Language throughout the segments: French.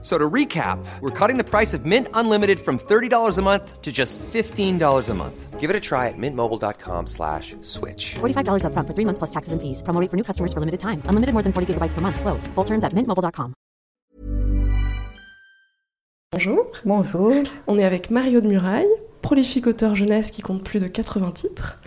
So to recap, we're cutting the price of Mint Unlimited from $30 a month to just $15 a month. Give it a try at mintmobile.com slash switch. $45 upfront for three months plus taxes and fees. Promo rate for new customers for limited time. Unlimited more than 40 gigabytes per month. Slows. Full terms at mintmobile.com. Bonjour. Bonjour. On est avec Mario de Muraille, prolifique auteur jeunesse qui compte plus de 80 titres.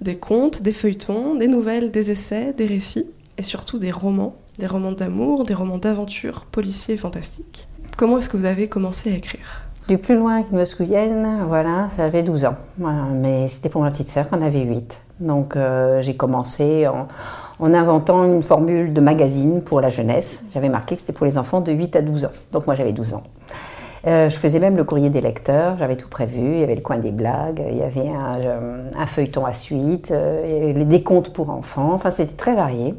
Des contes, des feuilletons, des nouvelles, des essais, des récits et surtout des romans. Des romans d'amour, des romans d'aventure, policiers et fantastiques. Comment est-ce que vous avez commencé à écrire? Du plus loin que me souvienne, voilà, j'avais 12 ans. Mais c'était pour ma petite sœur qu'on avait 8. Donc euh, j'ai commencé en, en, inventant une formule de magazine pour la jeunesse. J'avais marqué que c'était pour les enfants de 8 à 12 ans. Donc moi j'avais 12 ans. Euh, je faisais même le courrier des lecteurs, j'avais tout prévu. Il y avait le coin des blagues, il y avait un, euh, un feuilleton à suite, les décomptes pour enfants. Enfin, c'était très varié.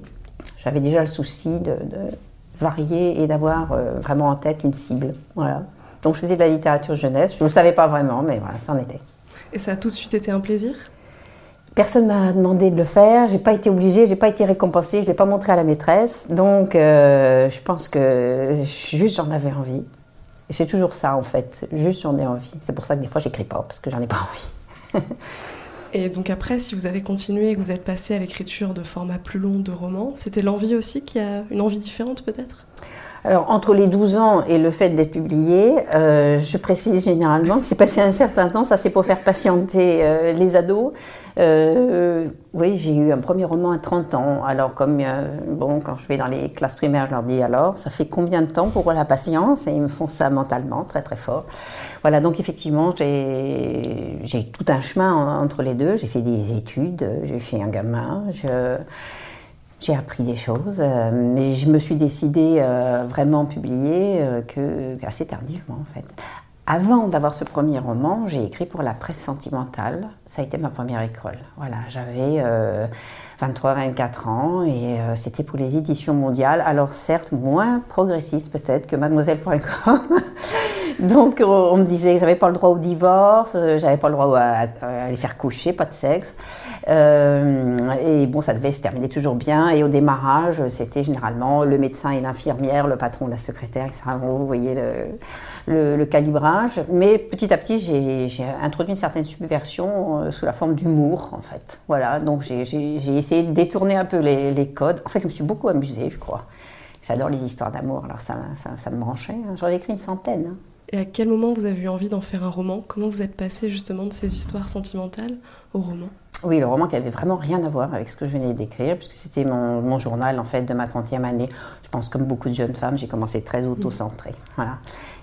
J'avais déjà le souci de, de varier et d'avoir euh, vraiment en tête une cible. Voilà. Donc je faisais de la littérature jeunesse. Je ne le savais pas vraiment, mais voilà, ça en était. Et ça a tout de suite été un plaisir? Personne m'a demandé de le faire, j'ai pas été obligée, j'ai pas été récompensée, je l'ai pas montré à la maîtresse. Donc euh, je pense que juste j'en avais envie. Et c'est toujours ça en fait, juste j'en ai envie. C'est pour ça que des fois j'écris pas, parce que j'en ai pas envie. Et donc après, si vous avez continué et que vous êtes passé à l'écriture de formats plus longs de romans, c'était l'envie aussi qui a une envie différente peut-être? Alors, entre les 12 ans et le fait d'être publié, euh, je précise généralement que c'est passé un certain temps, ça c'est pour faire patienter euh, les ados. Euh, oui, j'ai eu un premier roman à 30 ans. Alors, comme, euh, bon, quand je vais dans les classes primaires, je leur dis alors, ça fait combien de temps pour la patience? Et ils me font ça mentalement, très très fort. Voilà, donc effectivement, j'ai tout un chemin entre les deux. J'ai fait des études, j'ai fait un gamin, je j'ai appris des choses, euh, mais je me suis décidée euh, vraiment publier euh, assez tardivement en fait. Avant d'avoir ce premier roman, j'ai écrit pour la presse sentimentale. Ça a été ma première école. Voilà, j'avais 23-24 ans et c'était pour les éditions mondiales. Alors certes, moins progressiste peut-être que mademoiselle.com. Donc on me disait que j'avais pas le droit au divorce, j'avais pas le droit à, à, aller faire coucher, pas de sexe. Euh, et bon, ça devait se terminer toujours bien. Et au démarrage, c'était généralement le médecin et l'infirmière, le patron, la secrétaire, etc. Vous voyez le, calibrage. Mais petit à petit, j'ai introduit une certaine subversion euh, sous la forme d'humour, en fait. Voilà, donc j'ai essayé de détourner un peu les, les, codes. En fait, je me suis beaucoup amusée, je crois. J'adore les histoires d'amour, alors ça, ça, me branchait. J'en ai écrit une centaine. Hein. Et à quel moment vous avez eu envie d'en faire un roman? Comment vous êtes passé justement de ces histoires sentimentales au roman? Oui, le roman qui avait vraiment rien à voir avec ce que je venais d'écrire, puisque c'était mon, mon, journal en fait de ma 30e année. Je pense comme beaucoup de jeunes femmes, j'ai commencé très auto-centrée. Voilà.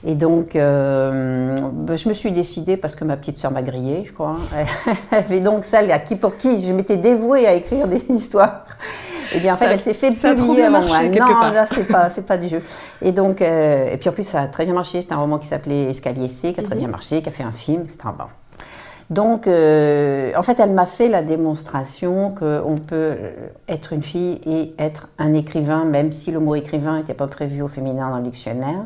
Et donc, euh, je me suis décidée, parce que ma petite sœur m'a grillée, je crois, et donc celle à qui, pour qui je m'étais dévouée à écrire des histoires. Et bien en fait, ça, elle s'est fait publier avant moi. Non, part. là, c'est pas, c'est pas du jeu. Et donc, euh, et puis en plus, ça a très bien marché. C'était un roman qui s'appelait Escalier C, qui a très mm -hmm. bien marché, qui a fait un film, etc. Bon. Donc, euh, en fait, elle m'a fait la démonstration qu'on peut être une fille et être un écrivain, même si le mot écrivain n'était pas prévu au féminin dans le dictionnaire.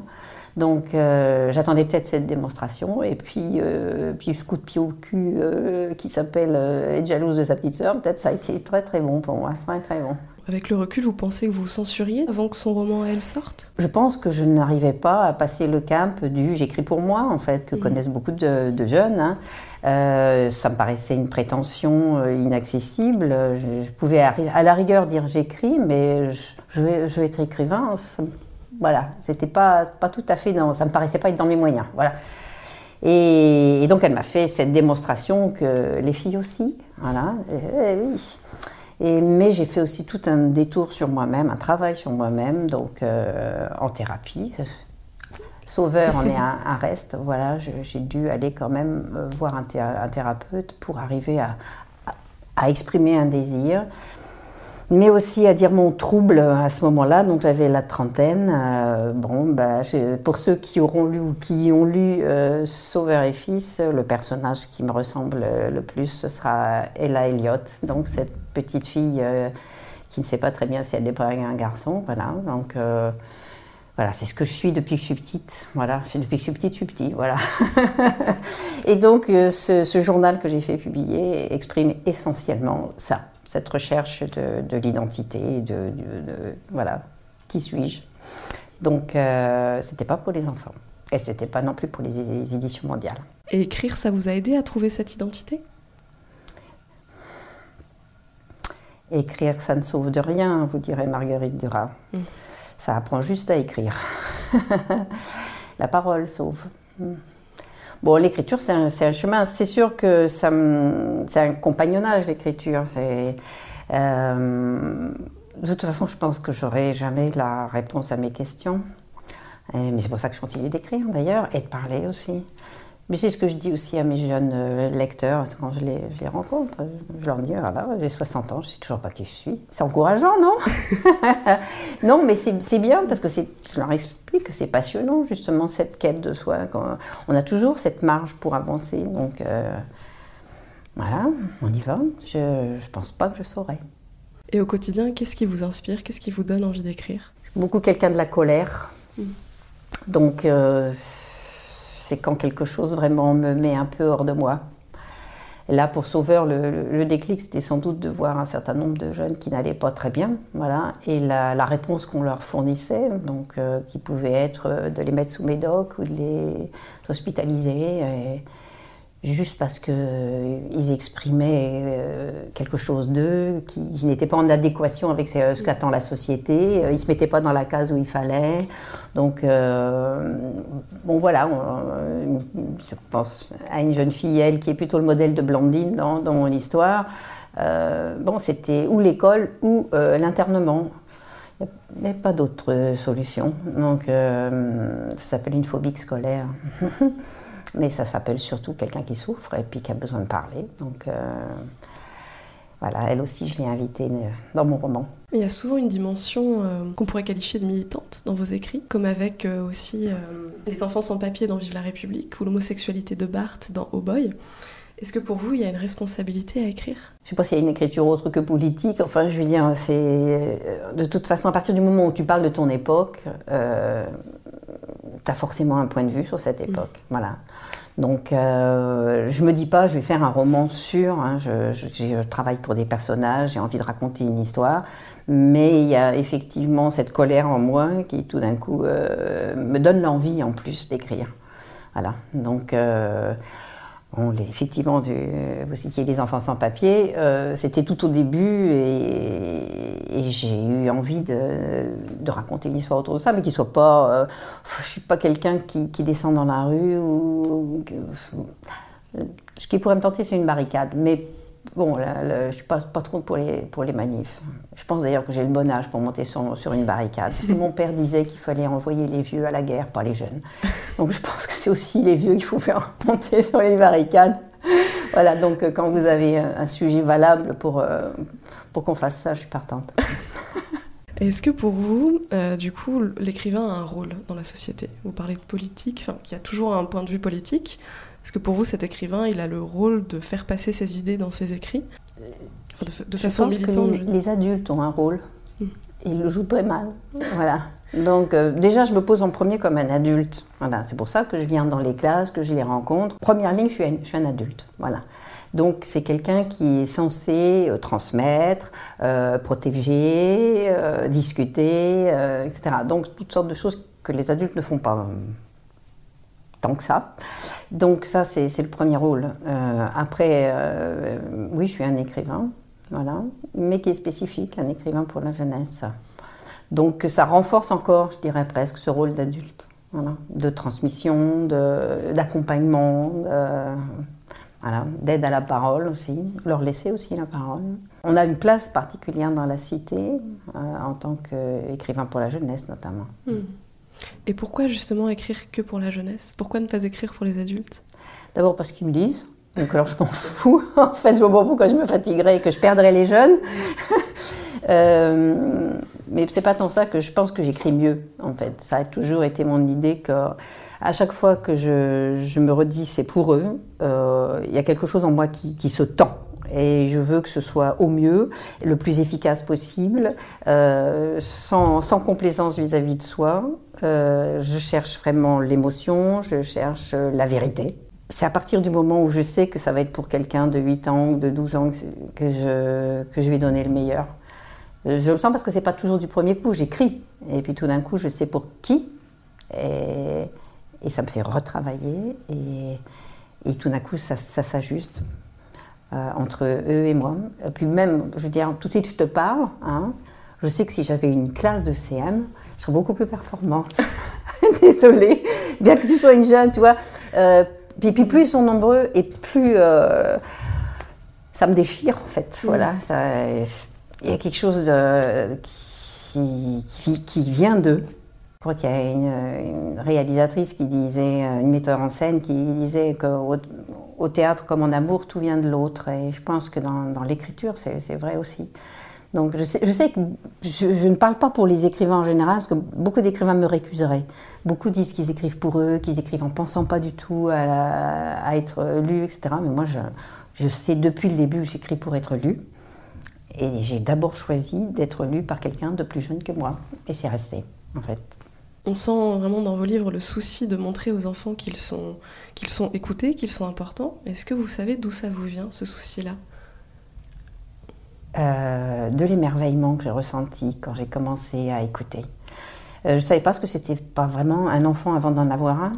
Donc, euh, j'attendais peut-être cette démonstration. Et puis, euh, puis ce coup de pied au cul euh, qui s'appelle Être jalouse de sa petite sœur, peut-être ça a été très très bon pour moi. Très très bon. Avec le recul, vous pensez que vous censuriez avant que son roman elle sorte? Je pense que je n'arrivais pas à passer le cap du j'écris pour moi, en fait, que mmh. connaissent beaucoup de, de jeunes. Hein. Euh, ça me paraissait une prétention euh, inaccessible. Je, je, pouvais à la rigueur dire j'écris, mais je, je, vais, je vais être écrivain. Ça, voilà, c'était pas, pas tout à fait dans, ça me paraissait pas être dans mes moyens. Voilà. Et, et donc elle m'a fait cette démonstration que les filles aussi, voilà, et, et oui. Mais j'ai fait aussi tout un détour sur moi-même, un travail sur moi-même, donc euh, en thérapie. Sauveur en est un, reste, voilà, j'ai dû aller quand même euh, voir un, thé un thérapeute pour arriver à, exprimer un désir, mais aussi à dire mon trouble à ce moment-là, donc j'avais la trentaine. Euh, bon, bah, pour ceux qui auront lu ou qui ont lu euh, Sauveur et Fils, le personnage qui me ressemble le plus, ce sera Ella Elliott, donc cette petite fille euh, qui ne sait pas très bien si elle est pas un garçon. Voilà, donc euh, Voilà, c'est ce que je suis depuis que je suis petite. Voilà, depuis que je suis petite, je suis petit. Voilà. et donc, euh, ce, journal que j'ai fait publier exprime essentiellement ça, cette recherche de, de l'identité, de, de, voilà, qui suis-je. Donc, euh, c'était pas pour les enfants. Et c'était pas non plus pour les, les éditions mondiales. Et écrire, ça vous a aidé à trouver cette identité? Écrire, ça ne sauve de rien, vous dirait Marguerite Duras. Mm. Ça apprend juste à écrire. La parole sauve. Mm. Bon, l'écriture, c'est un, chemin. C'est sûr que c'est un compagnonnage, l'écriture. Euh, de toute façon, je pense que j'aurai jamais la réponse à mes questions. mais c'est pour ça que je continue d'écrire d'ailleurs et de parler aussi. Mais c'est ce que je dis aussi à mes jeunes euh, lecteurs quand je les, je les rencontre. Je leur dis, voilà, j'ai 60 ans, je ne sais toujours pas qui je suis. C'est encourageant, non Non, mais c'est bien parce que je leur explique que c'est passionnant, justement, cette quête de soi. Quand on a toujours cette marge pour avancer. Donc, euh, voilà, on y va. Je ne pense pas que je saurais. Et au quotidien, qu'est-ce qui vous inspire Qu'est-ce qui vous donne envie d'écrire? Beaucoup quelqu'un de la colère. Mm. Donc, euh, c'est quand quelque chose vraiment me met un peu hors de moi. Et là, pour Sauveur, le, déclic, c'était sans doute de voir un certain nombre de jeunes qui n'allaient pas très bien, voilà, et la, réponse qu'on leur fournissait, donc euh, qui pouvait être de les mettre sous médoc ou de les hospitaliser. Juste parce qu'ils euh, exprimaient euh, quelque chose d'eux qui, n'était pas en adéquation avec ce qu'attend la société. Euh, ils ne se mettaient pas dans la case où il fallait. Donc, bon voilà, je pense à une jeune fille, elle, qui est plutôt le modèle de Blandine dans, dans mon histoire. bon, c'était ou l'école ou l'internement. Il n'y avait pas d'autre solution. Donc, ça s'appelle une phobie scolaire. Mais ça s'appelle surtout quelqu'un qui souffre et puis qui a besoin de parler. Donc euh, voilà, elle aussi, je l'ai invitée euh, dans mon roman. Il y a souvent une dimension euh, qu'on pourrait qualifier de militante dans vos écrits, comme avec aussi Les enfants sans papier dans Vive la République ou l'homosexualité de Barthes dans Oh Boy. Est-ce que pour vous, il y a une responsabilité à écrire? Je ne sais pas s'il y a une écriture autre que politique. Enfin, je veux dire, c'est. De toute façon, à partir du moment où tu parles de ton époque, tu as forcément un point de vue sur cette mm. époque. Voilà. Donc, euh, je me dis pas, je vais faire un roman sur. Hein, je, travaille pour des personnages, j'ai envie de raconter une histoire, mais il y a effectivement cette colère en moi qui, tout d'un coup, euh, me donne l'envie en plus d'écrire. Voilà. Donc, euh, effectivement, vous citiez les enfants sans papier, euh, c'était tout au début et, j'ai eu envie de, raconter l'histoire autour de ça, mais qu'il soit pas. Euh, je suis pas quelqu'un qui, descend dans la rue ou. ce qui pourrait me tenter, c'est une barricade, mais Bon, je ne suis pas, trop pour les, pour les manifs. Je pense d'ailleurs que j'ai le bon âge pour monter sur, sur une barricade. Parce que mon père disait qu'il fallait envoyer les vieux à la guerre, pas les jeunes. Donc je pense que c'est aussi les vieux qu'il faut faire monter sur les barricades. Voilà, donc euh, quand vous avez un sujet valable pour, euh, pour qu'on fasse ça, je suis partante. Est-ce que pour vous, euh, du coup, l'écrivain a un rôle dans la société? Vous parlez de politique, il y a toujours un point de vue politique. Est-ce que pour vous, cet écrivain, il a le rôle de faire passer ses idées dans ses écrits de, façon pense que les, adultes ont un rôle. Hmm. Ils le jouent très mal. voilà. Donc euh, déjà, je me pose en premier comme un adulte. Voilà. C'est pour ça que je viens dans les classes, que je les rencontre. Première ligne, je suis un, je suis un adulte. Voilà. Donc c'est quelqu'un qui est censé euh, transmettre, euh, protéger, discuter, etc. Donc toutes sortes de choses que les adultes ne font pas tant que ça. Donc ça, c'est le premier rôle. Euh, après, euh, oui, je suis un écrivain, voilà, mais qui est spécifique, un écrivain pour la jeunesse. Donc ça renforce encore, je dirais presque, ce rôle d'adulte, voilà, de transmission, d'accompagnement, voilà, d'aide à la parole aussi, leur laisser aussi la parole. On a une place particulière dans la cité, euh, en tant qu'écrivain pour la jeunesse notamment. Hmm. Et pourquoi justement écrire que pour la jeunesse? Pourquoi ne pas écrire pour les adultes? D'abord parce qu'ils me disent. Donc alors je m'en fous. en fait, je vois pourquoi je me fatiguerais et que je perdrais les jeunes. euh, mais c'est pas tant ça que je pense que j'écris mieux. En fait, ça a toujours été mon idée que à chaque fois que je, je me redis c'est pour eux, euh, il y a quelque chose en moi qui, qui se tend Et je veux que ce soit au mieux, le plus efficace possible, euh, sans, sans, complaisance vis-à-vis de soi. Euh, je cherche vraiment l'émotion, je cherche la vérité. C'est à partir du moment où je sais que ça va être pour quelqu'un de 8 ans ou de 12 ans que je, que je vais donner le meilleur. Je le sens parce que c'est pas toujours du premier coup, j'écris. Et puis tout d'un coup, je sais pour qui. Et, et ça me fait retravailler. Et, et tout d'un coup, ça, ça s'ajuste. Euh, entre eux et moi. Et puis même, je veux dire, tout de suite, je te parle. Hein, je sais que si j'avais une classe de CM, je serais beaucoup plus performante. Désolée. Bien que tu sois une jeune, tu vois. Euh, puis, puis, plus ils sont nombreux et plus euh, ça me déchire, en fait. Mm. Voilà. Il y a quelque chose de, qui, qui, qui vient d'eux. Je crois qu'il y a une, une, réalisatrice qui disait, une metteur en scène qui disait qu'au au théâtre comme en amour, tout vient de l'autre. Et je pense que dans, l'écriture, c'est vrai aussi. Donc je sais, que je, ne parle pas pour les écrivains en général, parce que beaucoup d'écrivains me récuseraient. Beaucoup disent qu'ils écrivent pour eux, qu'ils écrivent en pensant pas du tout à, être lus, etc. Mais moi, je, je sais depuis le début que j'écris pour être lu. Et j'ai d'abord choisi d'être lu par quelqu'un de plus jeune que moi. Et c'est resté, en fait. On sent vraiment dans vos livres le souci de montrer aux enfants qu'ils sont, sont écoutés, qu'ils sont importants. Est-ce que vous savez d'où ça vous vient, ce souci-là? Euh, De l'émerveillement que j'ai ressenti quand j'ai commencé à écouter. Euh, je ne savais pas ce que c'était pas vraiment un enfant avant d'en avoir un.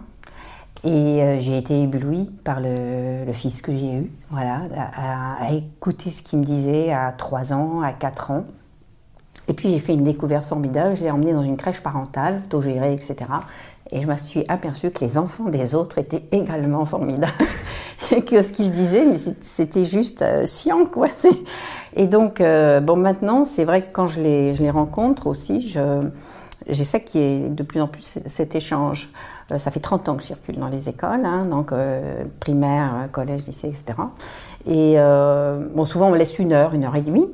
Et euh, j'ai été éblouie par le, fils que j'ai eu, voilà, à, écouter ce qu'il me disait à 3 ans, à 4 ans. Et puis j'ai fait une découverte formidable, je l'ai emmené dans une crèche parentale, autogérée, etc. Et je me suis aperçue que les enfants des autres étaient également formidables. et que ce qu'ils disaient, mais c'était juste euh, sciant, quoi. Et donc, euh, bon, maintenant, c'est vrai que quand je les, rencontre aussi, je, j'essaie qu'il y ait de plus en plus cet échange. Euh, ça fait 30 ans que je circule dans les écoles, hein, donc euh, primaire, collège, lycée, etc. Et bon, souvent, on me laisse une heure, une heure et demie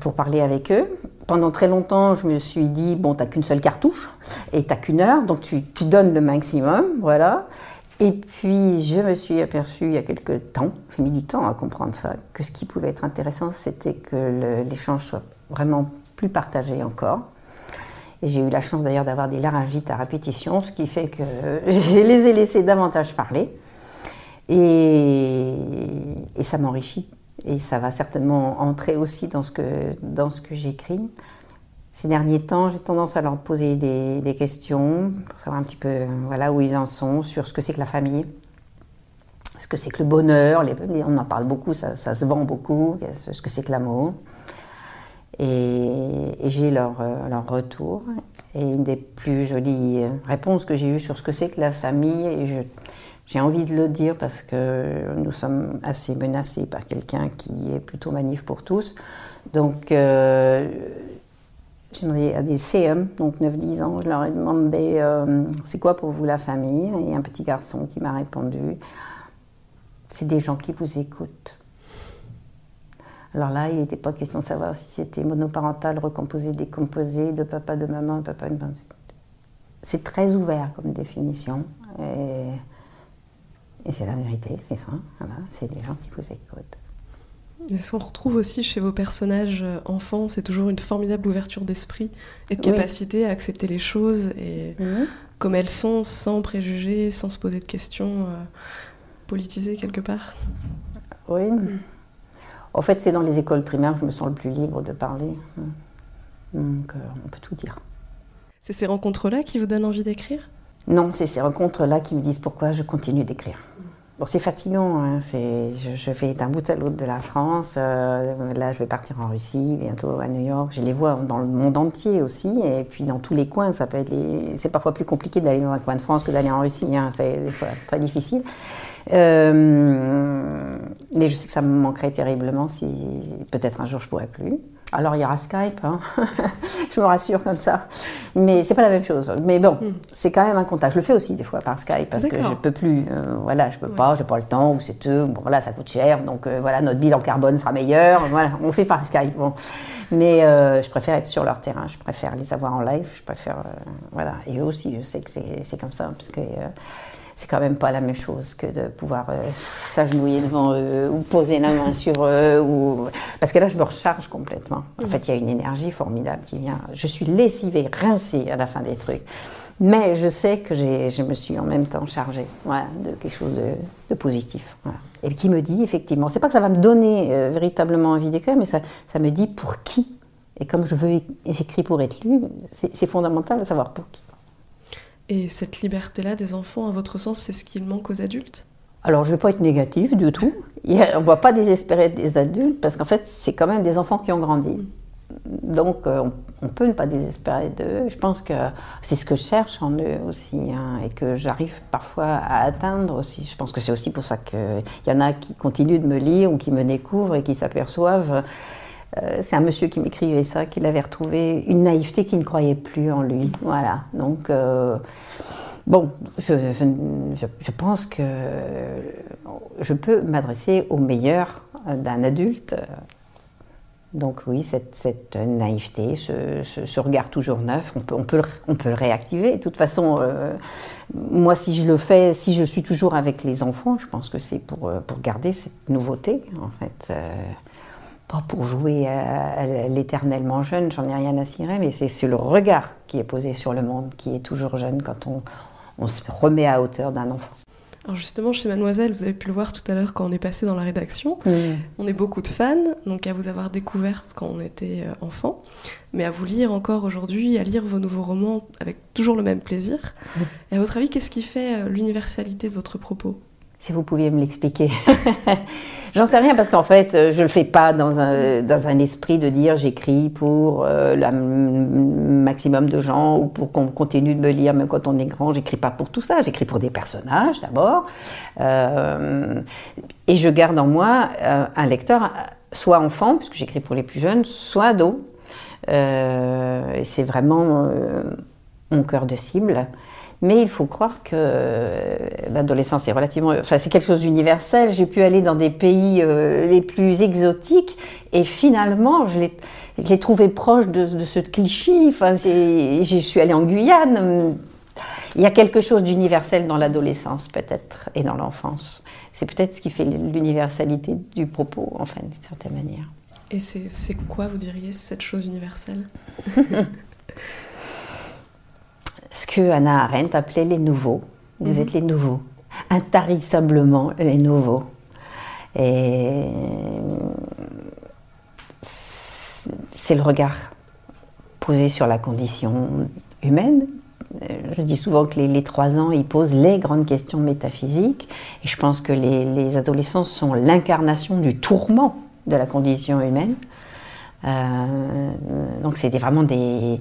pour parler avec eux. Pendant très longtemps, je me suis dit, bon, t'as qu'une seule cartouche et t'as qu'une heure, donc tu, donnes le maximum, voilà. Et puis, je me suis aperçue il y a quelques temps, j'ai mis du temps à comprendre ça, que ce qui pouvait être intéressant, c'était que l'échange soit vraiment plus partagé encore. J'ai eu la chance d'ailleurs d'avoir des laryngites à répétition, ce qui fait que je les ai laissés davantage parler. Et ça m'enrichit et ça va certainement entrer aussi dans ce que, dans ce que j'écris. Ces derniers temps, j'ai tendance à leur poser des, des, questions pour savoir un petit peu voilà, où ils en sont, sur ce que c'est que la famille, ce que c'est que le bonheur. Les, on en parle beaucoup, ça, ça se vend beaucoup, ce que c'est que l'amour. Et, et j'ai leur, leur retour. Et une des plus jolies réponses que j'ai eues sur ce que c'est que la famille, et je, j'ai envie de le dire parce que nous sommes assez menacés par quelqu'un qui est plutôt manif pour tous. Donc, euh, j'ai demandé à des CM, donc 9-10 ans, je leur ai demandé euh, c'est quoi pour vous la famille? Et un petit garçon qui m'a répondu c'est des gens qui vous écoutent. Alors là, il n'était pas question de savoir si c'était monoparental, recomposé, décomposé, de papa, de maman, de papa, de maman. C'est très ouvert comme définition. Et c'est la vérité, c'est ça. Voilà, c'est des gens qui vous écoutent. Et ce qu'on retrouve aussi chez vos personnages enfants, c'est toujours une formidable ouverture d'esprit et de capacité oui. à accepter les choses et mmh. comme elles sont, sans préjugés, sans se poser de questions euh, politisées quelque part. Oui. Mmh. En fait, c'est dans les écoles primaires que je me sens le plus libre de parler. Donc, euh, on peut tout dire. C'est ces rencontres-là qui vous donnent envie d'écrire? Non, c'est ces rencontres-là qui me disent pourquoi je continue d'écrire. Bon, c'est fatigant, hein, je, je, vais d'un bout à l'autre de la France. Euh, là, je vais partir en Russie, bientôt à New York. Je les vois dans le monde entier aussi, et puis dans tous les coins. Ça peut être. C'est parfois plus compliqué d'aller dans un coin de France que d'aller en Russie. Hein, c'est des fois très difficile. Euh, mais je sais que ça me manquerait terriblement si peut-être un jour je pourrais plus. Alors il y aura Skype, hein. je me rassure comme ça. Mais c'est pas la même chose. Mais bon, Hmm. c'est quand même un contact. Je le fais aussi des fois par Skype parce que je peux plus. euh, voilà, je peux pas, j'ai pas le temps ou c'est eux. Bon voilà, ça coûte cher, donc euh, voilà, notre bilan carbone sera meilleur. Voilà, on fait par Skype. Bon. Mais euh, je préfère être sur leur terrain. Je préfère les avoir en live. Je préfère voilà. Et eux aussi, je sais que c'est c'est comme ça parce que. C'est quand même pas la même chose que de pouvoir euh, s'agenouiller devant eux ou poser la main sur eux. Ou... Parce que là, je me recharge complètement. En fait, il y a une énergie formidable qui vient. Je suis lessivée, rincée à la fin des trucs. Mais je sais que je me suis en même temps chargée voilà, de quelque chose de, de positif. voilà. Et qui me dit, effectivement, c'est pas que ça va me donner euh, véritablement envie d'écrire, mais ça, ça me dit pour qui. Et comme je veux, j'écris pour être lu, c'est fondamental de savoir pour qui. Et cette liberté-là des enfants, à votre sens, c'est ce qu'il manque aux adultes? Alors, je ne vais pas être négative du tout. On ne va pas désespérer des adultes parce qu'en fait, c'est quand même des enfants qui ont grandi. Donc, euh, on, on peut ne pas désespérer d'eux. Je pense que c'est ce que je cherche en eux aussi hein, et que j'arrive parfois à atteindre aussi. Je pense que c'est aussi pour ça qu'il y en a qui continuent de me lire ou qui me découvrent et qui s'aperçoivent. Euh, c'est un monsieur qui m'écrivait ça, qu'il avait retrouvé une naïveté qu'il ne croyait plus en lui. Voilà. Donc, euh, Bon, je, pense que je peux m'adresser au meilleur d'un adulte. Donc oui, cette, naïveté, ce, regard toujours neuf, on peut, le, réactiver. De toute façon, euh, moi, si je le fais, si je suis toujours avec les enfants, je pense que c'est pour, pour garder cette nouveauté, en fait. Euh, pas pour jouer à, à l'éternellement jeune, j'en ai rien à cirer, mais c'est le regard qui est posé sur le monde qui est toujours jeune quand on, on se remet à hauteur d'un enfant. Alors justement, chez Mademoiselle, vous avez pu le voir tout à l'heure quand on est passé dans la rédaction, on est beaucoup de fans, donc à vous avoir découverte quand on était euh, enfant, mais à vous lire encore aujourd'hui, à lire vos nouveaux romans avec toujours le même plaisir. Et à votre avis, qu'est-ce qui fait euh, l'universalité de votre propos? Si vous pouviez me l'expliquer. J'en sais rien parce qu'en fait, euh, je ne le fais pas dans un, dans un esprit de dire j'écris pour euh, le maximum de gens ou pour qu'on continue de me lire même quand on est grand. J'écris pas pour tout ça. J'écris pour des personnages d'abord. Euh, et je garde en moi un lecteur, soit enfant, puisque j'écris pour les plus jeunes, soit ado. Et c'est vraiment mon cœur de cible. Mais il faut croire que euh, l'adolescence est relativement. Enfin, c'est quelque chose d'universel. J'ai pu aller dans des pays euh, les plus exotiques et finalement, je l'ai, je l'ai trouvé proche de, de ce cliché. Enfin, je suis allée en Guyane. Il y a quelque chose d'universel dans l'adolescence, peut-être, et dans l'enfance. C'est peut-être ce qui fait l'universalité du propos, enfin, d'une certaine manière. Et c'est quoi, vous diriez, cette chose universelle? ce que Hannah Arendt appelait les nouveaux. Vous êtes les nouveaux, intarissablement les nouveaux. Et c'est le regard posé sur la condition humaine. Je dis souvent que les, les trois ans, ils posent les grandes questions métaphysiques. Et je pense que les, les adolescents sont l'incarnation du tourment de la condition humaine. Euh, donc c'est vraiment des,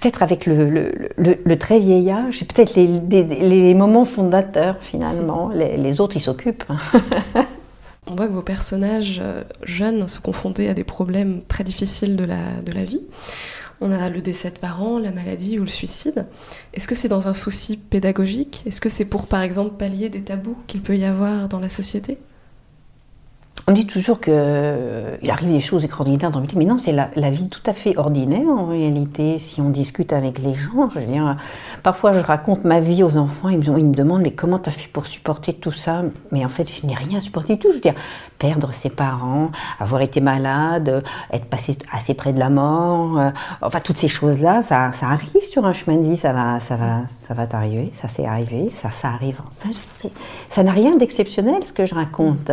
peut-être avec le, le- le- le très vieil âge, c'est peut-être les, moments fondateurs finalement. Les, les autres, ils s'occupent. On voit que vos personnages euh, jeunes se confrontaient à des problèmes très difficiles de la, de la vie. On a le décès de parents, la maladie ou le suicide. Est-ce que c'est dans un souci pédagogique? Est-ce que c'est pour, par exemple, pallier des tabous qu'il peut y avoir dans la société? On dit toujours qu'il arrive des choses extraordinaires dans le métier, mais non, c'est la, vie tout à fait ordinaire en réalité. Si on discute avec les gens, je veux dire, parfois je raconte ma vie aux enfants, ils me, me demandent mais comment tu as fait pour supporter tout ça? Mais en fait, je n'ai rien supporté du tout. Je veux dire, perdre ses parents, avoir été malade, être passé assez près de la mort, euh, enfin toutes ces choses-là, ça, arrive sur un chemin de vie, ça va, ça va, ça va t'arriver, ça s'est arrivé, ça, arrive. Enfin, je- ça n'a rien d'exceptionnel ce que je raconte.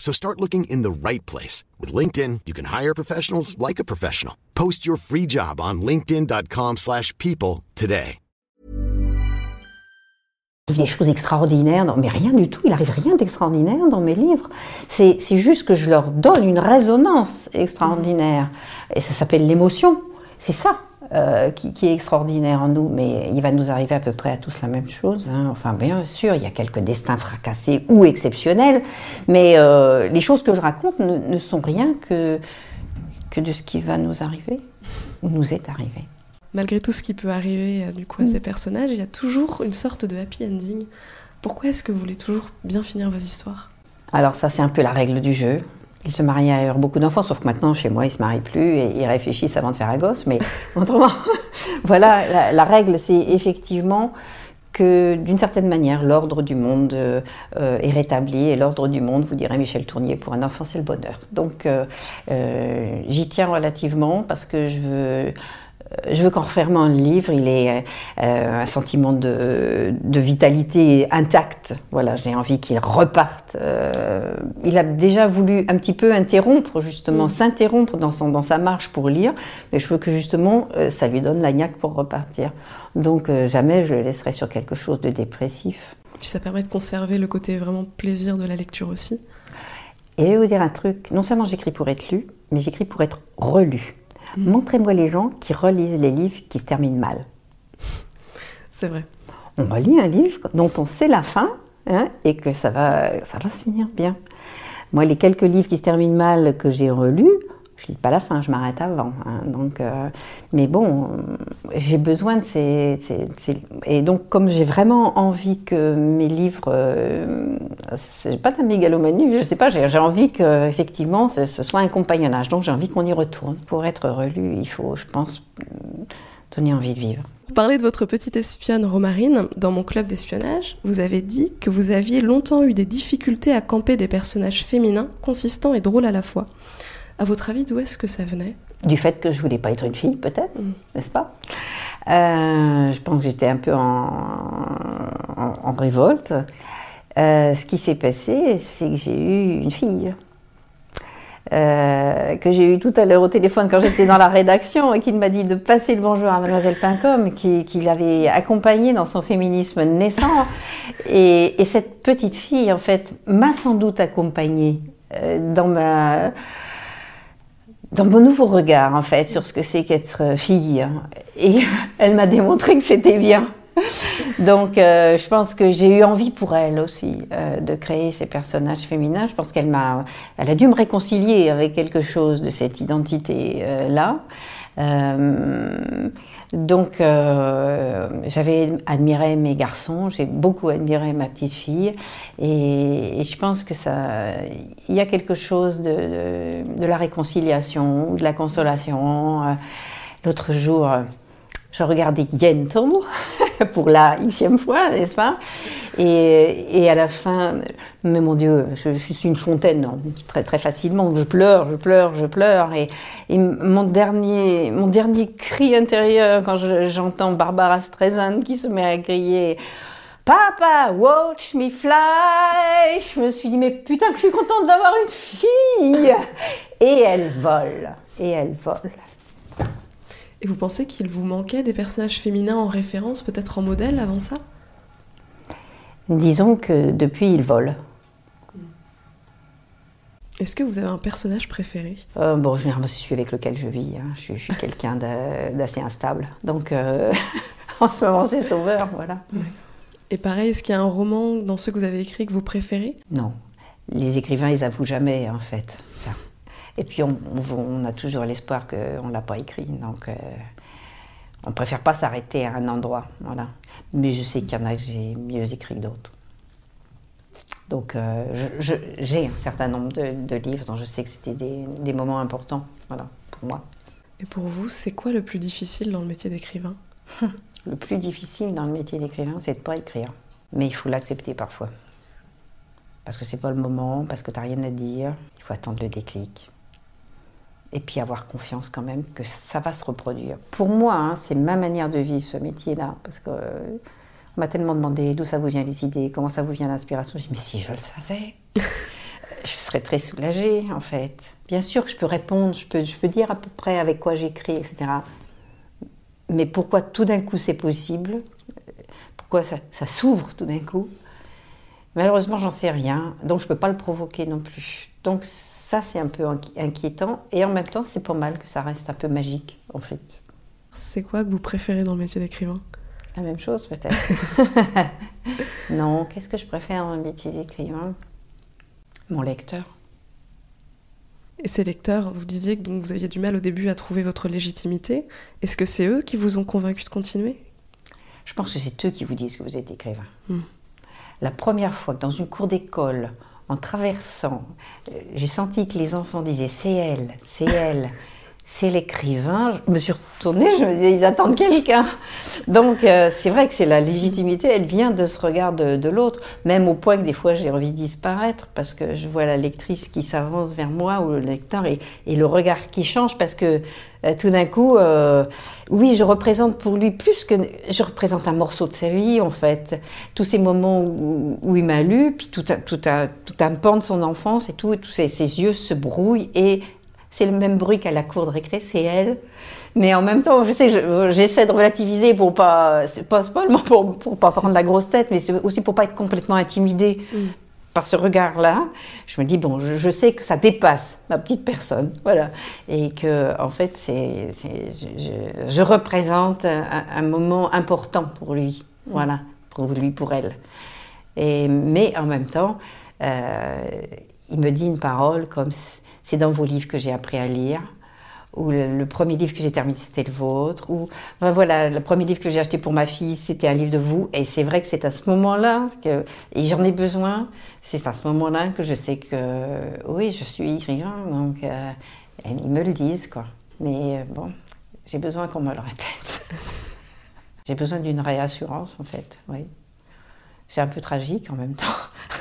So start looking in the right place. With LinkedIn, you can hire professionals like a professional. Post your free job on linkedin.com/people slash people today. des choses extraordinaires, non, mais rien du tout, il arrive rien d'extraordinaire dans mes livres. C'est juste que je leur donne une résonance extraordinaire. Et ça s'appelle l'émotion. C'est ça euh, qui, qui est extraordinaire en nous. Mais il va nous arriver à peu près à tous la même chose. hein. Enfin, bien sûr, il y a quelques destins fracassés ou exceptionnels. Mais euh, les choses que je raconte ne, ne sont rien que, que de ce qui va nous arriver, ou nous est arrivé. Malgré tout ce qui peut arriver euh, du coup à ces personnages, il y a toujours une sorte de happy ending. Pourquoi est-ce que vous voulez toujours bien finir vos histoires? Alors ça, c'est un peu la règle du jeu. Ils se marient ailleurs beaucoup d'enfants, sauf que maintenant, chez moi, ils se marient plus et ils réfléchissent avant de faire un gosse. Mais autrement, voilà, la, règle, c'est effectivement que d'une certaine manière, l'ordre du monde euh, est rétabli. Et l'ordre du monde, vous direz Michel Tournier, pour un enfant, c'est le bonheur. Donc euh, euh, j'y tiens relativement parce que je veux... Je veux qu'en refermant le livre, il ait euh, un sentiment de, de vitalité intacte. Voilà, j'ai envie qu'il reparte. Euh, il a déjà voulu un petit peu interrompre, justement, s'interrompre dans, son, dans sa marche pour lire, mais je veux que justement, euh, ça lui donne la niaque pour repartir. Donc euh, jamais je le laisserai sur quelque chose de dépressif. Puis ça permet de conserver le côté vraiment plaisir de la lecture aussi. Et je vais vous dire un truc, non seulement j'écris pour être lu, mais j'écris pour être relu. Montrez-moi les gens qui relisent les livres qui se terminent mal. C'est vrai. on relit un livre dont on sait la fin hein, et que ça va, ça va se finir bien. Moi, les quelques livres qui se terminent mal que j'ai relus, je lis pas la fin, je m'arrête avant. hein. donc, euh, mais bon, j'ai besoin de ces, Et donc, comme j'ai vraiment envie que mes livres. Euh, c'est pas de la mégalomanie, je sais pas, j'ai envie que effectivement ce, ce soit un compagnonnage. Donc, j'ai envie qu'on y retourne. Pour être relu, il faut, je pense, donner envie de vivre. Pour parler de votre petite espionne Romarine, dans mon club d'espionnage, vous avez dit que vous aviez longtemps eu des difficultés à camper des personnages féminins, consistants et drôles à la fois. À votre avis, d'où est-ce que ça venait? Du fait que je voulais pas être une fille, peut-être, n'est-ce pas? Euh, Je pense que j'étais un peu en, en- en révolte. Euh, ce qui s'est passé, c'est que j'ai eu une fille. euh, que j'ai eu tout à l'heure au téléphone quand j'étais dans la rédaction et qui m'a dit de passer le bonjour à Mademoiselle Pincom, qui, qui l'avait accompagnée dans son féminisme naissant. Et, et cette petite fille, en fait, m'a sans doute accompagnée dans ma dans mon nouveau regard, en fait, sur ce que c'est qu'être fille. Et elle m'a démontré que c'était bien. Donc, euh, je pense que j'ai eu envie pour elle aussi euh, de créer ces personnages féminins. Je pense qu'elle m'a, elle a dû me réconcilier avec quelque chose de cette identité-là. Donc, euh, j'avais admiré mes garçons, j'ai beaucoup admiré ma petite fille, et, je pense que ça, il y a quelque chose de, de- de la réconciliation, de la consolation. Euh, L'autre jour, euh, je regardais Yentl pour la xème fois, n'est-ce pas? Et, à la fin, mais mon Dieu, je, suis une fontaine, non, très très facilement. Je pleure, je pleure, je pleure. Et, mon dernier, mon dernier cri intérieur quand je- j'entends Barbara Streisand qui se met à crier. Papa, watch me fly. Je me suis dit, mais putain que je suis contente d'avoir une fille. Et elle vole, et elle vole. Et vous pensez qu'il vous manquait des personnages féminins en référence, peut-être en modèle avant ça? Disons que depuis, il vole. Est-ce que vous avez un personnage préféré? Euh, bon, généralement, c'est celui avec lequel je vis. hein. Je, suis- je suis quelqu'un d'a- d'assez instable. Donc, euh, en ce moment, c'est Sauveur, voilà. Et pareil, est-ce qu'il y a un roman dans ceux que vous avez écrits que vous préférez? Non. Les écrivains, ils avouent jamais, en fait, ça. Et puis, on, on- on a toujours l'espoir qu'on ne l'a pas écrit. Donc, euh, on préfère pas s'arrêter à un endroit. Voilà. Mais je sais qu'il y en a que j'ai mieux écrit que d'autres. Donc, euh, j'ai un certain nombre de, de livres dont je sais que c'était des, des moments importants, voilà, pour moi. Et pour vous, c'est quoi le plus difficile dans le métier d'écrivain? Le plus difficile dans le métier d'écrivain, c'est de ne pas écrire. Mais il faut l'accepter parfois. Parce que c'est pas le moment, parce que tu n'as rien à dire. Il faut attendre le déclic. Et puis avoir confiance quand même que ça va se reproduire. Pour moi, hein, c'est ma manière de vivre ce métier-là. Parce que euh, on m'a tellement demandé d'où ça vous vient les idées, comment ça vous vient l'inspiration. Je dis, mais si je le savais. je serais très soulagée en fait. Bien sûr que je peux répondre, je peux, je peux dire à peu près avec quoi j'écris, etc. Mais pourquoi tout d'un coup c'est possible? Pourquoi ça, ça s'ouvre tout d'un coup? Malheureusement, j'en sais rien, donc je ne peux pas le provoquer non plus. Donc ça, c'est un peu inquiétant, et en même temps, c'est pas mal que ça reste un peu magique, en fait. C'est quoi que vous préférez dans le métier d'écrivain? La même chose, peut-être. non, qu'est-ce que je préfère dans le métier d'écrivain? Mon lecteur. Et ces lecteurs, vous disiez que donc vous aviez du mal au début à trouver votre légitimité. Est-ce que c'est eux qui vous ont convaincu de continuer? Je pense que c'est eux qui vous disent que vous êtes écrivain. Hmm. La première fois que dans une cour d'école, en traversant, euh, j'ai senti que les enfants disaient c'est elle, c'est elle c'est l'écrivain. Je me suis retournée, je me disais, ils attendent quelqu'un. Donc, euh, c'est vrai que c'est la légitimité, elle vient de ce regard de, l'autre, même au point que des fois j'ai envie de disparaître parce que je vois la lectrice qui s'avance vers moi ou le lecteur et, le regard qui change parce que euh, tout d'un coup, euh, oui, je représente pour lui plus que. Je représente un morceau de sa vie, en fait. Tous ces moments où, il m'a lu, puis tout un, tout, un, tout un pan de son enfance et tout, et tous ses, ses yeux se brouillent et c'est le même bruit qu'à la cour de récré, c'est elle. Mais en même temps, je sais, j'essaie de relativiser pour pas, pas seulement pour, pour pas prendre la grosse tête, mais aussi pour pas être complètement intimidée mm. par ce regard-là. Je me dis bon, je, sais que ça dépasse ma petite personne, voilà, et que en fait, c'est, je, représente un, moment important pour lui, mm. voilà, pour lui, pour elle. Et, mais en même temps, euh, il me dit une parole comme c'est dans vos livres que j'ai appris à lire. Ou le, premier livre que j'ai terminé, c'était le vôtre. Ou voilà, le premier livre que j'ai acheté pour ma fille, c'était un livre de vous. Et c'est vrai que c'est à ce moment-là que, et j'en ai besoin. C'est à ce moment-là que je sais que, oui, je suis écrivain. Donc, euh, ils me le disent, quoi. Mais euh, bon, j'ai besoin qu'on me le répète. j'ai besoin d'une réassurance, en fait. Oui. C'est un peu tragique en même temps.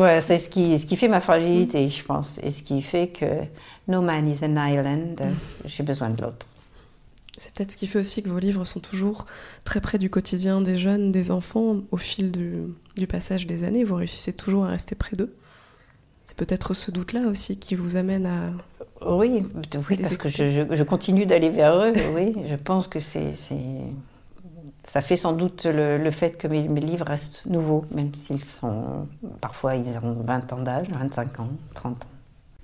Ouais, c'est ce qui, ce qui fait ma fragilité, je pense, et ce qui fait que no man is an island, j'ai besoin de l'autre. C'est peut-être ce qui fait aussi que vos livres sont toujours très près du quotidien des jeunes, des enfants, au fil du, du passage des années. Vous réussissez toujours à rester près d'eux. C'est peut-être ce doute-là aussi qui vous amène à. Oui, oui parce que je, je, continue d'aller vers eux. oui, je pense que c'est ça fait sans doute le, fait que mes, livres restent nouveaux, même s'ils sont. Parfois, ils ont 20 ans d'âge, 25 ans, 30 ans.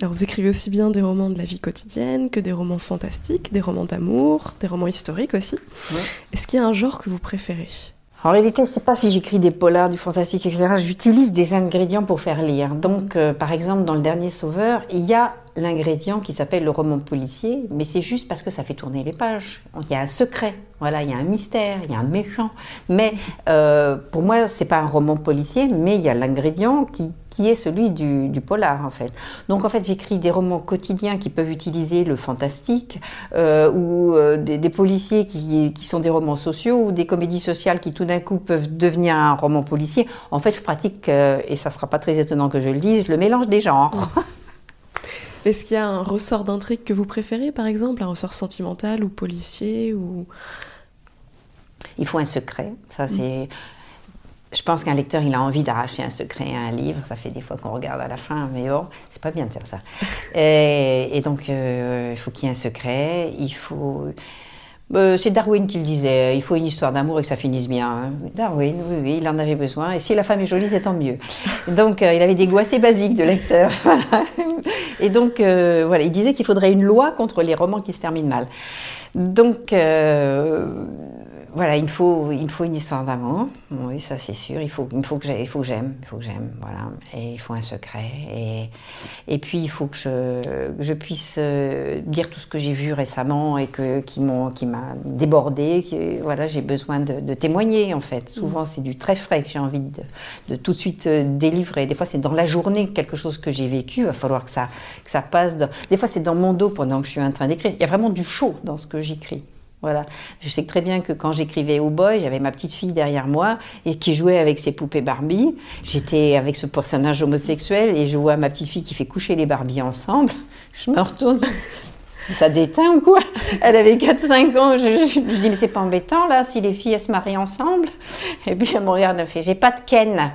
Alors, vous écrivez aussi bien des romans de la vie quotidienne que des romans fantastiques, des romans d'amour, des romans historiques aussi. Est-ce qu'il y a un genre que vous préférez? En réalité, je ne sais pas si j'écris des polars, du fantastique, etc. J'utilise des ingrédients pour faire lire. Donc, euh, par exemple, dans Le Dernier Sauveur, il y a l'ingrédient qui s'appelle le roman policier, mais c'est juste parce que ça fait tourner les pages. Il y a un secret, voilà, il y a un mystère, il y a un méchant. Mais euh, pour moi, c'est pas un roman policier, mais il y a l'ingrédient qui, qui, est celui du, du, polar, en fait. Donc, en fait, j'écris des romans quotidiens qui peuvent utiliser le fantastique, euh, ou euh, des, des, policiers qui, qui, sont des romans sociaux, ou des comédies sociales qui tout d'un coup peuvent devenir un roman policier. En fait, je pratique, et ça sera pas très étonnant que je le dise, le mélange des genres. Est-ce qu'il y a un ressort d'intrigue que vous préférez, par exemple, un ressort sentimental ou policier ou... Il faut un secret. Ça, c'est. Je pense qu'un lecteur, il a envie d'arracher un secret à un livre. Ça fait des fois qu'on regarde à la fin, mais bon, c'est pas bien de faire ça. et, donc, euh, il faut qu'il y ait un secret. Il faut. Euh, c'est Darwin qui le disait, il faut une histoire d'amour et que ça finisse bien. Hein. Darwin, oui, oui, il en avait besoin. Et si la femme est jolie, c'est tant mieux. Donc, euh, il avait des goûts assez basiques de lecteur. et donc, voilà, il disait qu'il faudrait une loi contre les romans qui se terminent mal. Donc, voilà, il faut, il faut une histoire d'amour. Oui, ça c'est sûr. Il faut, il faut que j'aime, il faut que j'aime, il faut que j'aime, voilà. Et il faut un secret. Et, et puis il faut que je, je puisse euh, dire tout ce que j'ai vu récemment et que qui m'ont, qui m'a débordé. Que, voilà, j'ai besoin de, témoigner en fait. Souvent mm. c'est du très frais que j'ai envie de, de, tout de suite euh, délivrer. Des fois c'est dans la journée quelque chose que j'ai vécu. Il va falloir que ça, que ça passe. Des fois c'est dans mon dos pendant que je suis en train d'écrire. Il y a vraiment du chaud dans ce que j'écris. Voilà. Je sais très bien que quand j'écrivais au boy, j'avais ma petite fille derrière moi et qui jouait avec ses poupées Barbie. J'étais avec ce personnage homosexuel et je vois ma petite fille qui fait coucher les Barbie ensemble. Je me retourne, ça déteint ou quoi? Elle avait 4-5 ans. Je, dis, mais c'est pas embêtant là si les filles elles se marient ensemble. Et puis elle me regarde, elle fait, j'ai pas de Ken.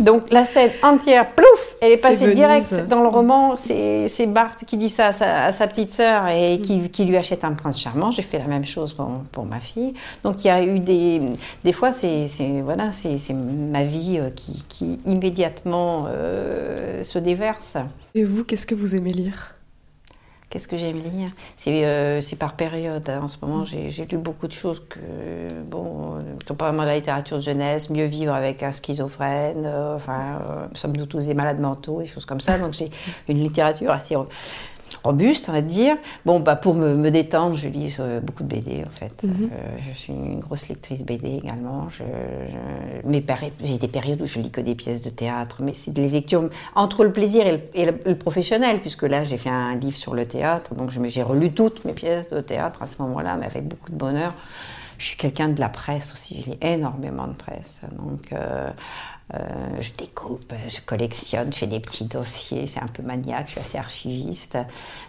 Donc la scène entière, plouf, elle est passée Venise. direct dans le roman. C'est Bart qui dit ça à sa, à sa petite sœur et qui, qui lui achète un prince charmant. J'ai fait la même chose pour, pour ma fille. Donc il y a eu des... Des fois, c'est voilà, c'est c'est ma vie euh, qui, qui immédiatement euh, se déverse. Et vous, qu'est-ce que vous aimez lire? Qu'est-ce que j'aime lire? C'est euh, par période. hein. En ce moment, j'ai lu beaucoup de choses que, bon, euh, sont pas vraiment de la littérature de jeunesse, mieux vivre avec un schizophrène, euh, enfin, euh, sommes-nous tous des malades mentaux, des choses comme ça. Donc j'ai une littérature assez robuste, on va dire. Bon, bah, pour me, me détendre, je lis euh, beaucoup de BD, en fait. Euh, je suis une grosse lectrice BD également. Je, je- j'ai des périodes où je lis que des pièces de théâtre, mais c'est des lectures entre le plaisir et le, et le- le professionnel, puisque là, j'ai fait un livre sur le théâtre, donc j'ai relu toutes mes pièces de théâtre à ce moment-là, mais avec beaucoup de bonheur. Je suis quelqu'un de la presse aussi, je lis énormément de presse. Donc, euh, euh, je découpe, je collectionne, je fais des petits dossiers, c'est un peu maniaque, je suis assez archiviste.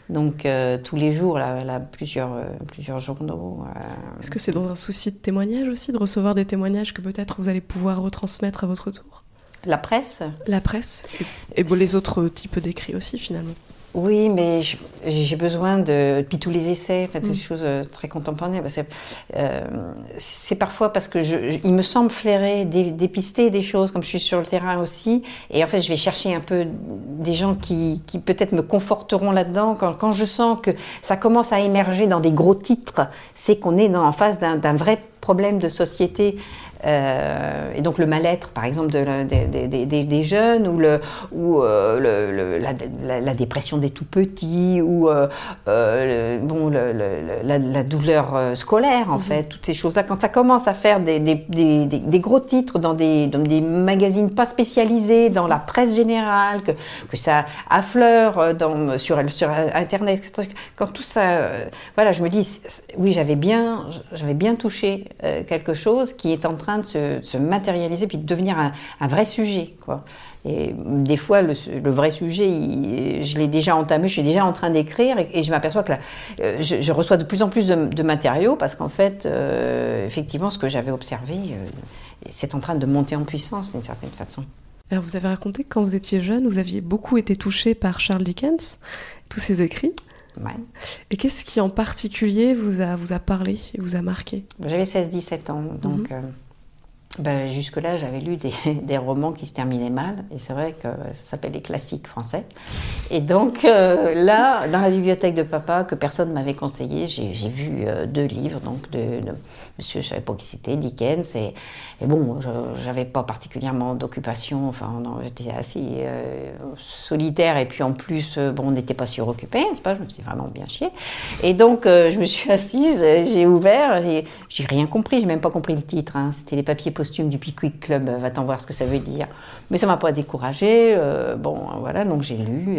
Donc, euh, tous les jours, là, là, plusieurs, plusieurs journaux. Est-ce que c'est dans un souci de témoignage aussi, de recevoir des témoignages que peut-être vous allez pouvoir retransmettre à votre tour? La presse? La presse et, et bon, les autres types d'écrits aussi, finalement. Oui, mais j'ai besoin de. Puis tous les essais, enfin, toutes les choses euh, très contemporaines. euh, c'est parfois parce que je, je- il me semble flairer, dé- dépister des choses, comme je suis sur le terrain aussi. Et en fait, je vais chercher un peu des gens qui, qui peut-être me conforteront là-dedans. Quand, quand je sens que ça commence à émerger dans des gros titres, c'est qu'on est dans- en face d'un vrai problème de société. Euh, et donc le mal-être, par exemple, de des, jeunes, ou, le, ou euh, le- la, la- la dépression des tout petits, ou euh, le- bon, la, la douleur scolaire, en fait, toutes ces choses-là. Quand ça commence à faire des, des- des- des- des gros titres dans des, dans des magazines pas spécialisés, dans la presse générale, que, que ça affleure dans, sur, sur Internet, etc. quand tout ça, voilà, je me dis, oui, j'avais bien, j'avais bien touché quelque chose qui est en train de se, de se matérialiser puis de devenir un, un vrai sujet, quoi. Et des fois, le, le vrai sujet, il- je l'ai déjà entamé, je suis déjà en train d'écrire et, et je m'aperçois que là, euh, je, je reçois de plus en plus de, de matériaux parce qu'en fait, euh, effectivement, ce que j'avais observé, euh, c'est en train de monter en puissance d'une certaine façon. Alors, vous avez raconté que quand vous étiez jeune, vous aviez beaucoup été touché par Charles Dickens, tous ses écrits. Ouais. Et qu'est-ce qui en particulier vous a, vous a parlé et vous a marqué? J'avais 16-17 ans, donc euh, ben, jusque-là, j'avais lu des, des romans qui se terminaient mal, et c'est vrai que ça s'appelle les classiques français. Et donc euh, là, dans la bibliothèque de papa, que personne ne m'avait conseillé, j'ai vu euh, deux livres, donc de, de monsieur, je ne savais pas qui c'était, Dickens, et, et bon, je n'avais pas particulièrement d'occupation, enfin, j'étais assez euh, solitaire, et puis en plus, euh, bon, on n'était pas suroccupé, n'est-ce pas, je me suis vraiment bien chier. Et donc, euh, je me suis assise, j'ai ouvert, j'ai rien compris, j'ai même pas compris le titre, hein. c'était les papiers posthumes du Pickwick Club, va-t'en voir ce que ça veut dire. Mais ça m'a pas découragée, bon, voilà, donc j'ai lu,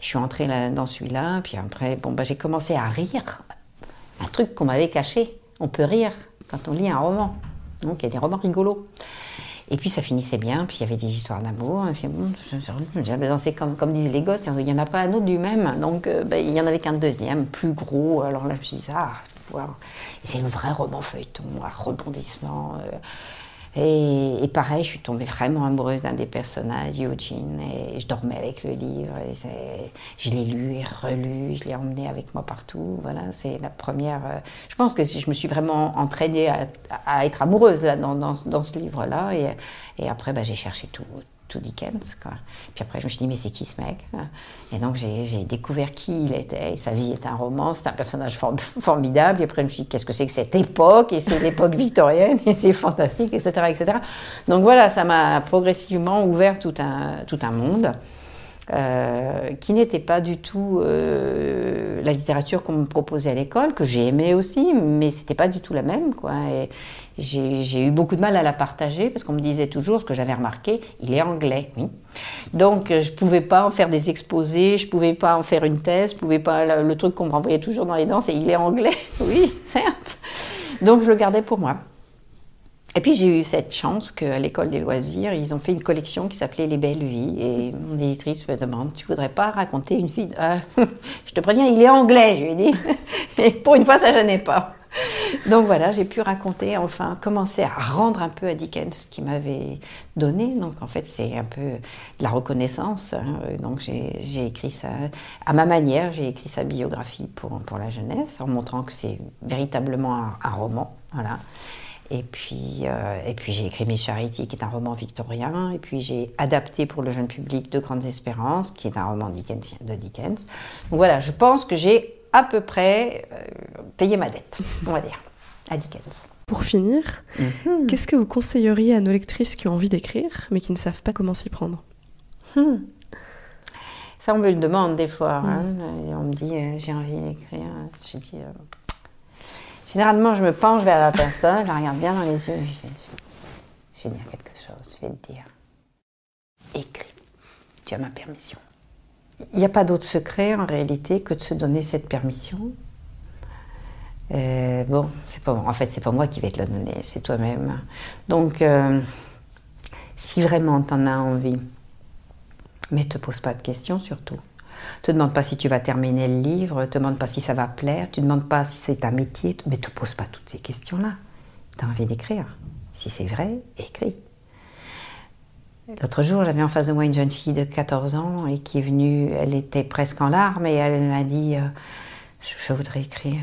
je suis entrée dans celui-là, puis après, bon, bah, j'ai commencé à rire, un truc qu'on m'avait caché. On peut rire quand on lit un roman. Donc il y a des romans rigolos. Et puis ça finissait bien, puis il y avait des histoires d'amour. Dansé comme, comme disent les gosses, il n'y en a pas un autre du même. Donc euh, ben, il y en avait qu'un deuxième, plus gros. Alors là je me suis dit, ah, c'est le vrai roman feuilleton, rebondissement. euh. Et, pareil, je suis tombée vraiment amoureuse d'un des personnages, Eugene, et je dormais avec le livre. Je l'ai lu et relu, je l'ai emmené avec moi partout. Voilà, c'est la première. euh, je pense que je me suis vraiment entraînée à, être amoureuse dans, ce livre-là. Et, et après, bah, j'ai cherché tout, Dickens. Puis après, je me suis dit, mais c'est qui ce mec Et donc, j'ai découvert qui il était. Sa vie est un roman, c'est un personnage for- formidable. Et après, je me suis dit, qu'est-ce que c'est que cette époque? Et c'est l'époque victorienne, et c'est fantastique, etc., etc. Donc voilà, ça m'a progressivement ouvert tout un, tout un monde. Euh, qui n'était pas du tout euh, la littérature qu'on me proposait à l'école, que j'ai aimé aussi, mais c'était pas du tout la même. Quoi. Et j'ai eu beaucoup de mal à la partager parce qu'on me disait toujours, ce que j'avais remarqué, il est anglais, oui. Donc euh, je pouvais pas en faire des exposés, je pouvais pas en faire une thèse, je pouvais pas le, le truc qu'on me renvoyait toujours dans les dents, c'est il est anglais, oui, certes. Donc je le gardais pour moi. Et puis j'ai eu cette chance qu'à l'école des loisirs, ils ont fait une collection qui s'appelait Les Belles Vies. Et mon éditrice me demande, tu voudrais pas raconter une vie de- Ah, Je te préviens, il est anglais, je lui ai dit. Et pour une fois, ça gênait pas. Donc voilà, j'ai pu raconter, enfin, commencer à rendre un peu à Dickens ce qu'il m'avait donné. Donc en fait, c'est un peu de la reconnaissance. hein. Donc j'ai écrit ça à ma manière, j'ai écrit sa biographie pour, pour la jeunesse, en montrant que c'est véritablement un, un roman. Voilà. Et puis, euh, et puis j'ai écrit Miss Charity, qui est un roman victorien. Et puis j'ai adapté pour le jeune public De Grandes Espérances, qui est un roman dickensien- de Dickens. Donc voilà, je pense que j'ai à peu près euh, payé ma dette, on va dire, à Dickens. Pour finir, qu'est-ce que vous conseilleriez à nos lectrices qui ont envie d'écrire, mais qui ne savent pas comment s'y prendre? Ça, on me le demande des fois. hein. On me dit, euh, j'ai envie d'écrire. Je dis, euh, généralement, je me penche vers la personne, je la regarde bien dans les yeux, je vais, je vais dire quelque chose. Je vais te dire, écris. Tu as ma permission. Il n'y a pas d'autre secret en réalité que de se donner cette permission. Euh, bon, c'est pas en fait c'est pas moi qui vais te la donner, c'est toi-même. Donc, euh, si vraiment tu en as envie, mais te pose pas de questions surtout. Te demande pas si tu vas terminer le livre, te demande pas si ça va plaire, tu demandes pas si c'est un métier, mais te pose pas toutes ces questions-là. Tu as envie d'écrire. Si c'est vrai, écris. L'autre jour, j'avais en face de moi une jeune fille de 14 ans et qui est venue, elle était presque en larmes et elle m'a dit euh, je, voudrais écrire,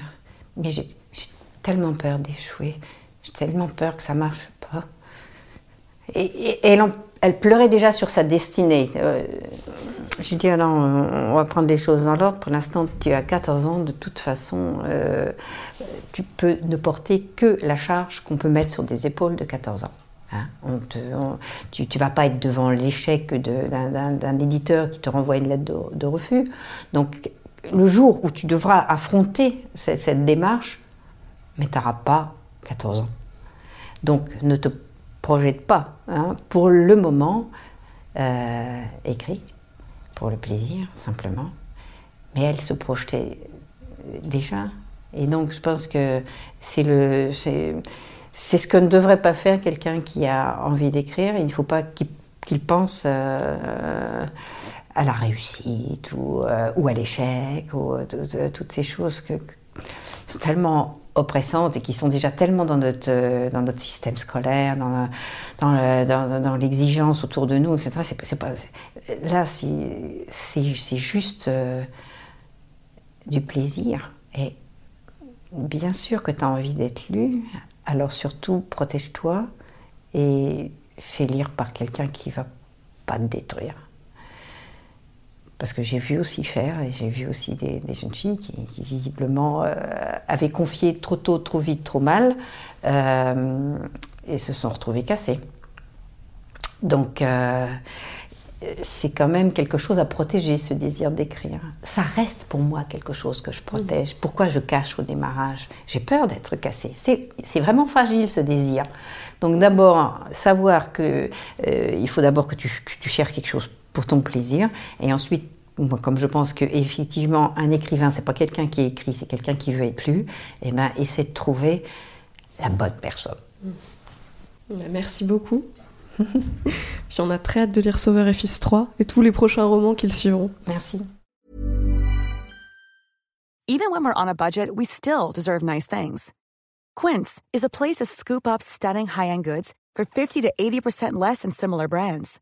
mais j'ai tellement peur d'échouer, j'ai tellement peur que ça marche pas. Et elle, en- elle pleurait déjà sur sa destinée. Euh, je lui ah non, on va prendre les choses dans l'ordre. Pour l'instant, tu as 14 ans, de toute façon, euh, tu peux ne porter que la charge qu'on peut mettre sur des épaules de 14 ans. Hein, on te- tu ne vas pas être devant l'échec d'un- éditeur qui te renvoie une lettre de, refus. Donc, le jour où tu devras affronter ce- cette démarche, mais tu n'auras pas 14 ans. Donc, ne te projette pas. hein. Pour le moment, euh, écris, pour le plaisir, simplement. Mais elle se projetait déjà. Et donc, je pense que c'est le. c'est- ce que ne devrait pas faire quelqu'un qui a envie d'écrire. Il ne faut pas qu'il pense euh, à la réussite ou, euh, ou à l'échec ou tout- tout- toutes ces choses que, que- sont tellement oppressantes et qui sont déjà tellement dans notre, euh, dans notre système scolaire, dans, le- dans, dans- l'exigence autour de nous, etc. Pas- là, c'est juste euh, du plaisir. Et bien sûr que tu as envie d'être lu, alors surtout protège-toi et fais lire par quelqu'un qui va pas te détruire. Parce que j'ai vu aussi faire, et j'ai vu aussi des, jeunes filles qui, visiblement euh, avaient confié trop tôt, trop vite, trop mal, euh, et se sont retrouvées cassées. Donc, euh, c'est quand même quelque chose à protéger, ce désir d'écrire. Ça reste pour moi quelque chose que je protège. Pourquoi je cache au démarrage? J'ai peur d'être cassée. C'est vraiment fragile ce désir. Donc d'abord, savoir que il faut d'abord que tu cherches quelque chose pour ton plaisir, et ensuite, moi, comme je pense que effectivement un écrivain, c'est pas quelqu'un qui écrit, c'est quelqu'un qui veut être lu, et ben essaie de trouver la bonne personne. Bah, Merci beaucoup. Puis on a très hâte de lire Sauveur et Fils 3 et tous les prochains romans qui le suivront. Merci. Even when we're on a budget, we still deserve nice things. Quince is a place to scoop up stunning high-end goods for 50 to 80% less than similar brands.